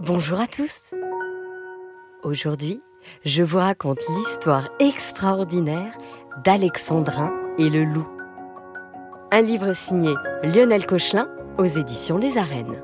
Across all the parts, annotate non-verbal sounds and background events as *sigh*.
Bonjour à tous. Aujourd'hui, je vous raconte l'histoire extraordinaire d'Alexandrin et le loup. Un livre signé Lionel Cochelin aux éditions Les Arènes.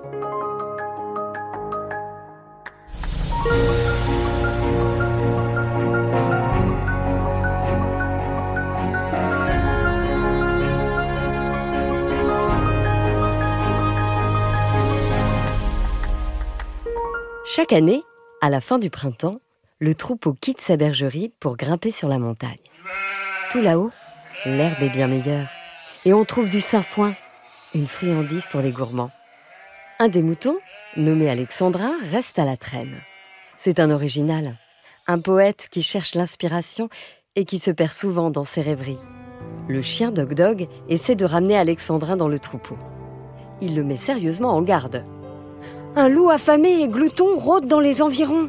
Chaque année, à la fin du printemps, le troupeau quitte sa bergerie pour grimper sur la montagne. Tout là-haut, l'herbe est bien meilleure et on trouve du sainfoin, une friandise pour les gourmands. Un des moutons, nommé Alexandrin, reste à la traîne. C'est un original, un poète qui cherche l'inspiration et qui se perd souvent dans ses rêveries. Le chien Dog Dog essaie de ramener Alexandrin dans le troupeau. Il le met sérieusement en garde. Un loup affamé et glouton rôde dans les environs.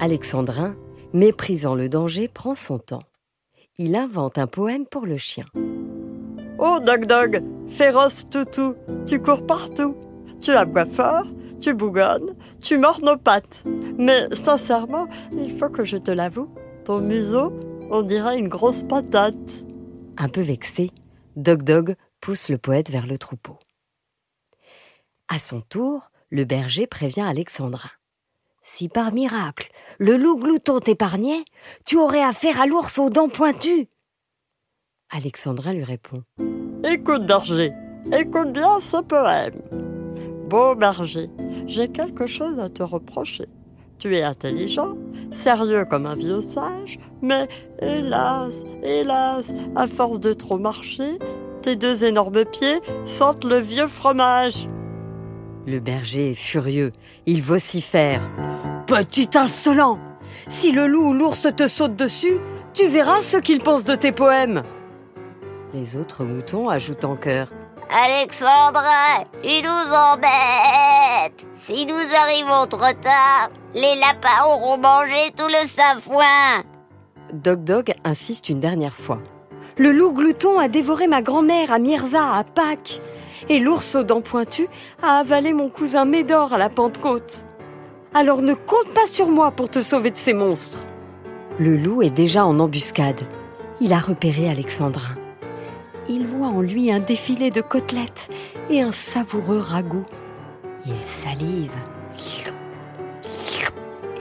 Alexandrin, méprisant le danger, prend son temps. Il invente un poème pour le chien. Oh, Dog Dog, féroce toutou, tu cours partout. Tu aboies fort, tu bougonnes, tu mords nos pattes. Mais sincèrement, il faut que je te l'avoue, ton museau, on dirait une grosse patate. Un peu vexé, Dog Dog pousse le poète vers le troupeau. À son tour, le berger prévient Alexandrin. Si par miracle le loup glouton t'épargnait, tu aurais affaire à l'ours aux dents pointues. Alexandrin lui répond. Écoute, berger, écoute bien ce poème. Beau berger, j'ai quelque chose à te reprocher. Tu es intelligent, sérieux comme un vieux sage, mais hélas, hélas, à force de trop marcher, tes deux énormes pieds sentent le vieux fromage. Le berger est furieux. Il vocifère. Petit insolent Si le loup ou l'ours te saute dessus, tu verras ce qu'il pense de tes poèmes. Les autres moutons ajoutent en chœur. Alexandre, tu nous embêtes. Si nous arrivons trop tard, les lapins auront mangé tout le safoin. Dog Dog insiste une dernière fois. Le loup glouton a dévoré ma grand-mère à Mirza à Pâques et l'ours aux dents pointues a avalé mon cousin Médor à la Pentecôte. Alors ne compte pas sur moi pour te sauver de ces monstres. Le loup est déjà en embuscade. Il a repéré Alexandrin. Il voit en lui un défilé de côtelettes et un savoureux ragoût. Il salive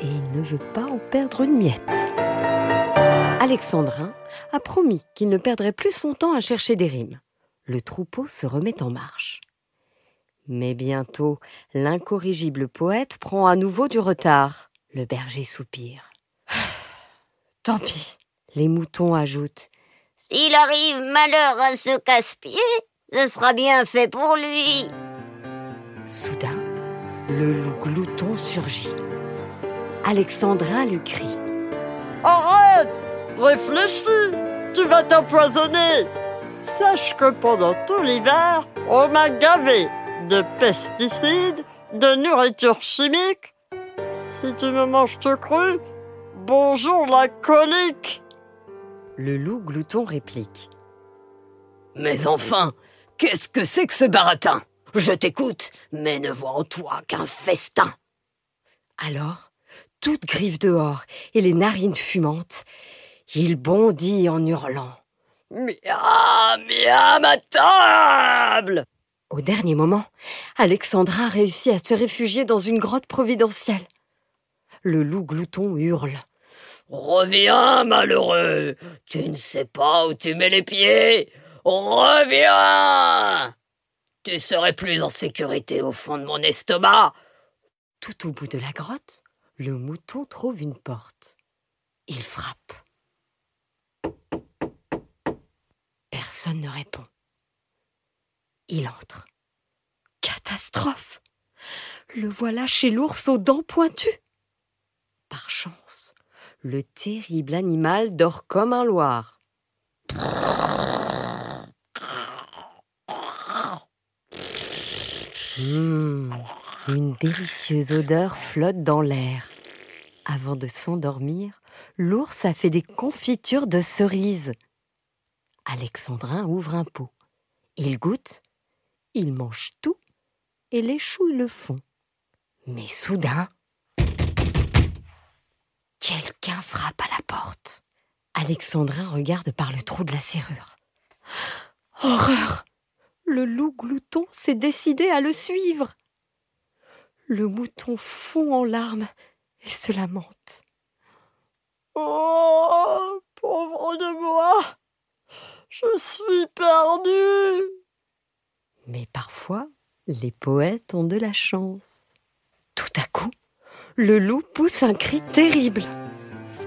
et il ne veut pas en perdre une miette. Alexandrin a promis qu'il ne perdrait plus son temps à chercher des rimes le troupeau se remet en marche. Mais bientôt, l'incorrigible poète prend à nouveau du retard. Le berger soupire. *sighs* Tant pis, les moutons ajoutent. S'il arrive malheur à ce casse-pied, ce sera bien fait pour lui. Soudain, le loup glouton surgit. Alexandrin lui crie. Arrête Réfléchis Tu vas t'empoisonner Sache que pendant tout l'hiver, on m'a gavé de pesticides, de nourriture chimique. Si tu me manges tout cru, bonjour la colique. Le loup glouton réplique. Mais enfin, qu'est-ce que c'est que ce baratin? Je t'écoute, mais ne vois en toi qu'un festin. Alors, toute griffe dehors et les narines fumantes, il bondit en hurlant. Miam, miam à table Au dernier moment, Alexandra réussit à se réfugier dans une grotte providentielle. Le loup glouton hurle. Reviens, malheureux Tu ne sais pas où tu mets les pieds Reviens Tu serais plus en sécurité au fond de mon estomac Tout au bout de la grotte, le mouton trouve une porte. Il frappe. Personne ne répond. Il entre. Catastrophe Le voilà chez l'ours aux dents pointues. Par chance, le terrible animal dort comme un loir. Mmh, une délicieuse odeur flotte dans l'air. Avant de s'endormir, l'ours a fait des confitures de cerises. Alexandrin ouvre un pot. Il goûte, il mange tout et les le fond. Mais soudain, quelqu'un frappe à la porte. Alexandrin regarde par le trou de la serrure. Horreur Le loup glouton s'est décidé à le suivre. Le mouton fond en larmes et se lamente. Oh, pauvre de moi, je suis perdu. Mais parfois, les poètes ont de la chance. Tout à coup, le loup pousse un cri terrible.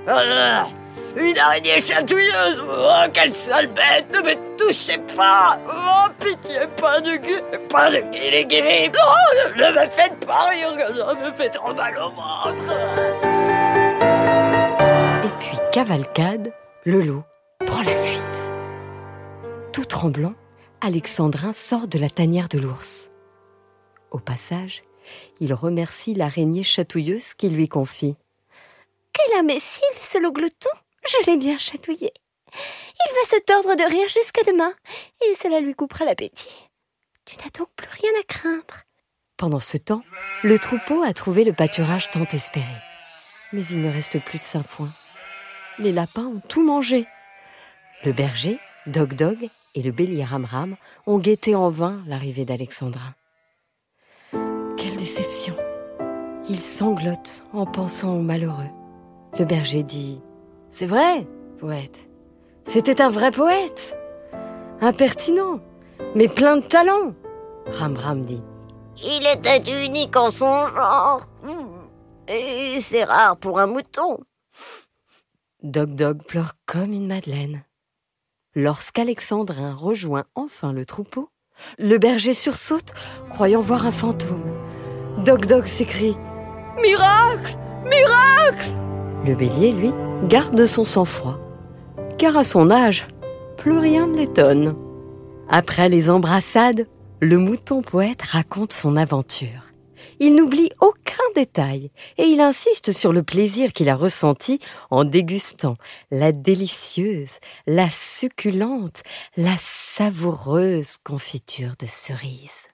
Ah, une araignée chatouilleuse Oh, quelle sale bête Ne me touchez pas Oh, pitié, pas de gueule Pas de guili Oh, ne, me faites pas rire, ça me fait trop mal au ventre Et puis, cavalcade, le loup. Tout tremblant, Alexandrin sort de la tanière de l'ours. Au passage, il remercie l'araignée chatouilleuse qui lui confie. Quel imbécile, ce loup glouton Je l'ai bien chatouillé. Il va se tordre de rire jusqu'à demain, et cela lui coupera l'appétit. Tu n'as donc plus rien à craindre. Pendant ce temps, le troupeau a trouvé le pâturage tant espéré. Mais il ne reste plus de saint-foin. Les lapins ont tout mangé. Le berger, Dog Dog et le bélier Ram Ram ont guetté en vain l'arrivée d'Alexandrin. Quelle déception Il sanglote en pensant au malheureux. Le berger dit C'est vrai, poète. C'était un vrai poète. Impertinent, mais plein de talent. Ram Ram dit Il était unique en son genre. Et c'est rare pour un mouton. Dog Dog pleure comme une madeleine. Lorsqu'Alexandrin rejoint enfin le troupeau, le berger sursaute, croyant voir un fantôme. Dog Dog s'écrie Miracle Miracle Le bélier, lui, garde son sang-froid. Car à son âge, plus rien ne l'étonne. Après les embrassades, le mouton poète raconte son aventure. Il n'oublie aucun détail et il insiste sur le plaisir qu'il a ressenti en dégustant la délicieuse, la succulente, la savoureuse confiture de cerise.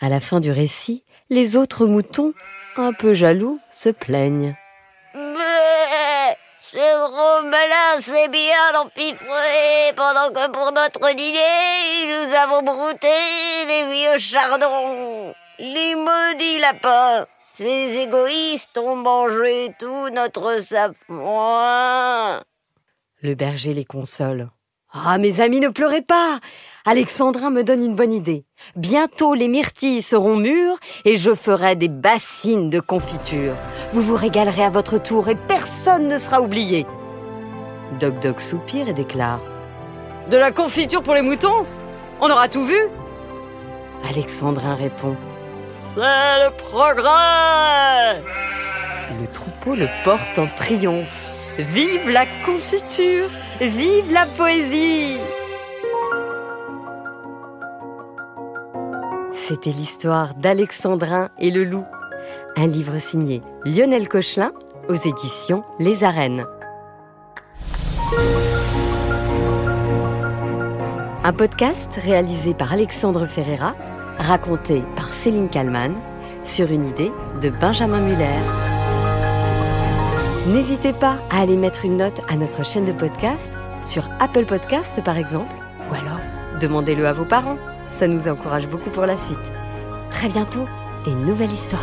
À la fin du récit, les autres moutons, un peu jaloux, se plaignent. Ce gros malin s'est bien empiffré pendant que pour notre dîner, nous avons brouté des vieux chardons. Les maudits lapins, ces égoïstes ont mangé tout notre safran. Le berger les console. Ah, mes amis, ne pleurez pas. Alexandrin me donne une bonne idée. Bientôt les myrtilles seront mûres et je ferai des bassines de confiture. Vous vous régalerez à votre tour et personne ne sera oublié. Dog Dog soupire et déclare. De la confiture pour les moutons? On aura tout vu? Alexandrin répond. C'est le progrès Le troupeau le porte en triomphe. Vive la confiture Vive la poésie C'était l'histoire d'Alexandrin et le loup, un livre signé Lionel Cochelin aux éditions Les Arènes. Un podcast réalisé par Alexandre Ferreira, raconté par Céline Kallmann, sur une idée de Benjamin Muller. N'hésitez pas à aller mettre une note à notre chaîne de podcast, sur Apple Podcast par exemple, ou alors demandez-le à vos parents. Ça nous encourage beaucoup pour la suite. Très bientôt, une nouvelle histoire.